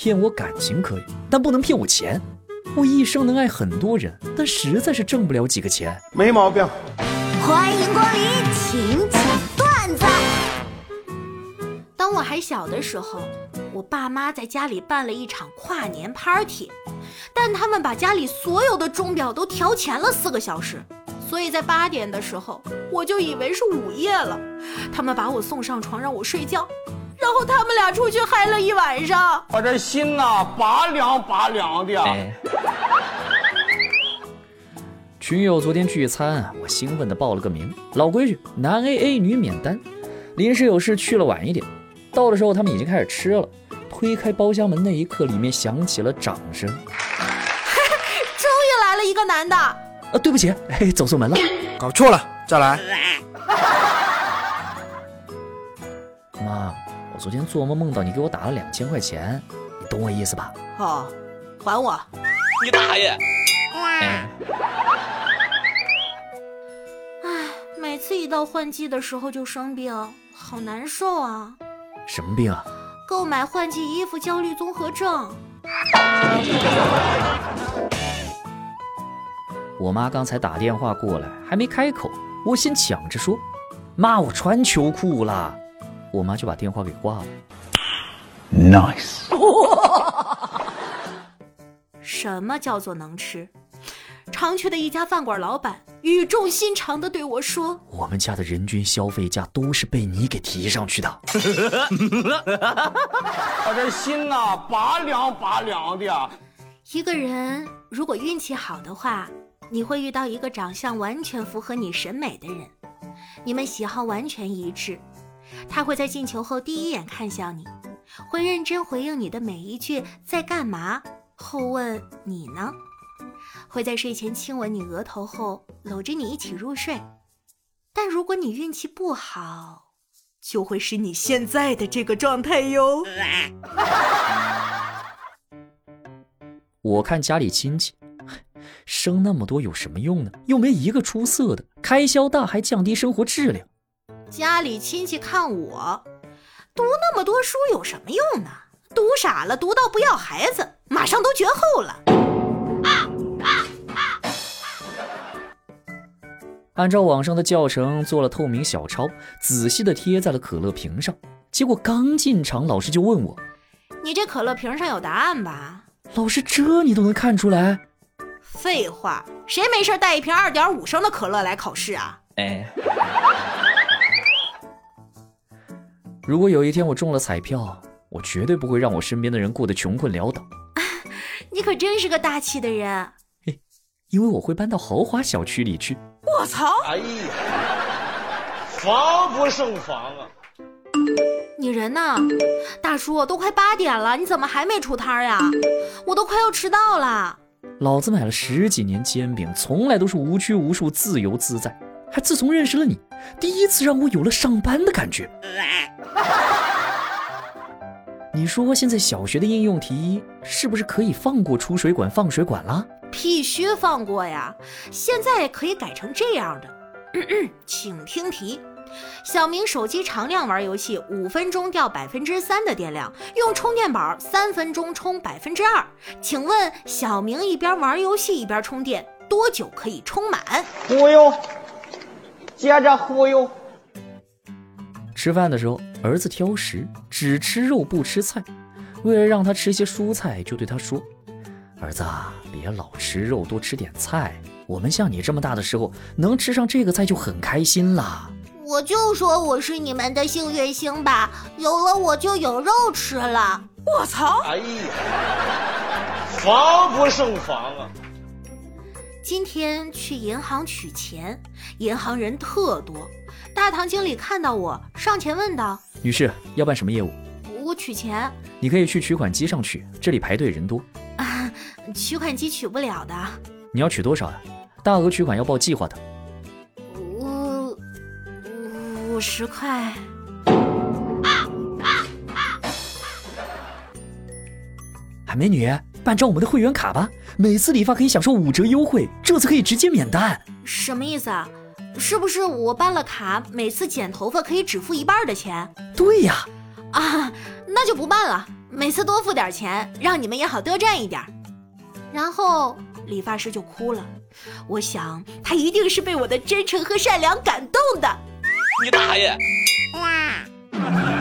骗我感情可以，但不能骗我钱。我一生能爱很多人，但实在是挣不了几个钱。没毛病。欢迎光临请讲段子。当我还小的时候，我爸妈在家里办了一场跨年 party，但他们把家里所有的钟表都调前了四个小时，所以在八点的时候我就以为是午夜了。他们把我送上床让我睡觉，然后他们俩出去嗨了一晚上。我这心呐拔凉拔凉的。哎，群友昨天聚餐，我兴奋的报了个名，老规矩，男 AA 女免单。临时有事去了晚一点，到的时候他们已经开始吃了。推开包厢门那一刻，里面响起了掌声。终于来了一个男的。啊，对不起，嘿，走错门了，搞错了，再来。我昨天做梦梦到你给我打了两千块钱，你懂我意思吧？哦，还我。你大爷！哎，每次一到换季的时候就生病，好难受啊。什么病啊？购买换季衣服焦虑综合症。我妈刚才打电话过来，还没开口，我先抢着说：“妈，我穿秋裤了。”我妈就把电话给挂了。Nice。什么叫做能吃？常去的一家饭馆老板语重心长的对我说：“我们家的人均消费价都是被你给提上去的。”我这心呐拔凉拔凉的。一个人如果运气好的话，你会遇到一个长相完全符合你审美的人，你们喜好完全一致。他会在进球后第一眼看向你，会认真回应你的每一句“在干嘛”，后问你呢。会在睡前亲吻你额头后，搂着你一起入睡。但如果你运气不好，就会是你现在的这个状态哟。我看家里亲戚生那么多有什么用呢？又没一个出色的，开销大还降低生活质量。家里亲戚看我读那么多书有什么用呢？读傻了，读到不要孩子，马上都绝后了。按照网上的教程做了透明小抄，仔细的贴在了可乐瓶上。结果刚进场，老师就问我：“你这可乐瓶上有答案吧？”老师，这你都能看出来？废话，谁没事带一瓶二点五升的可乐来考试啊？哎，如果有一天我中了彩票，我绝对不会让我身边的人过得穷困潦倒。你可真是个大气的人。嘿，因为我会搬到豪华小区里去。我操！哎呀，防不胜防啊！你人呢？大叔，都快八点了，你怎么还没出摊呀？我都快要迟到了。老子买了十几年煎饼，从来都是无拘无束、自由自在，还自从认识了你，第一次让我有了上班的感觉。你说现在小学的应用题是不是可以放过出水管放水管了？必须放过呀！现在可以改成这样的，请听题：小明手机常亮玩游戏，五分钟掉百分之三的电量，用充电宝三分钟充百分之二。请问小明一边玩游戏一边充电，多久可以充满？忽悠，接着忽悠。吃饭的时候，儿子挑食，只吃肉不吃菜。为了让他吃些蔬菜，就对他说。儿子，别老吃肉，多吃点菜。我们像你这么大的时候，能吃上这个菜就很开心了。我就说我是你们的幸运星吧，有了我就有肉吃了。我操！哎呀，防不胜防啊！今天去银行取钱，银行人特多。大堂经理看到我，上前问道：“女士，要办什么业务？”“我取钱。”“你可以去取款机上取，这里排队人多。”啊取款机取不了的。你要取多少呀？大额取款要报计划的。五五十块。海美女，办张我们的会员卡吧，每次理发可以享受五折优惠，这次可以直接免单。什么意思啊？是不是我办了卡，每次剪头发可以只付一半的钱？对呀。啊，那就不办了。每次多付点钱，让你们也好多赚一点。然后理发师就哭了，我想他一定是被我的真诚和善良感动的。你大爷！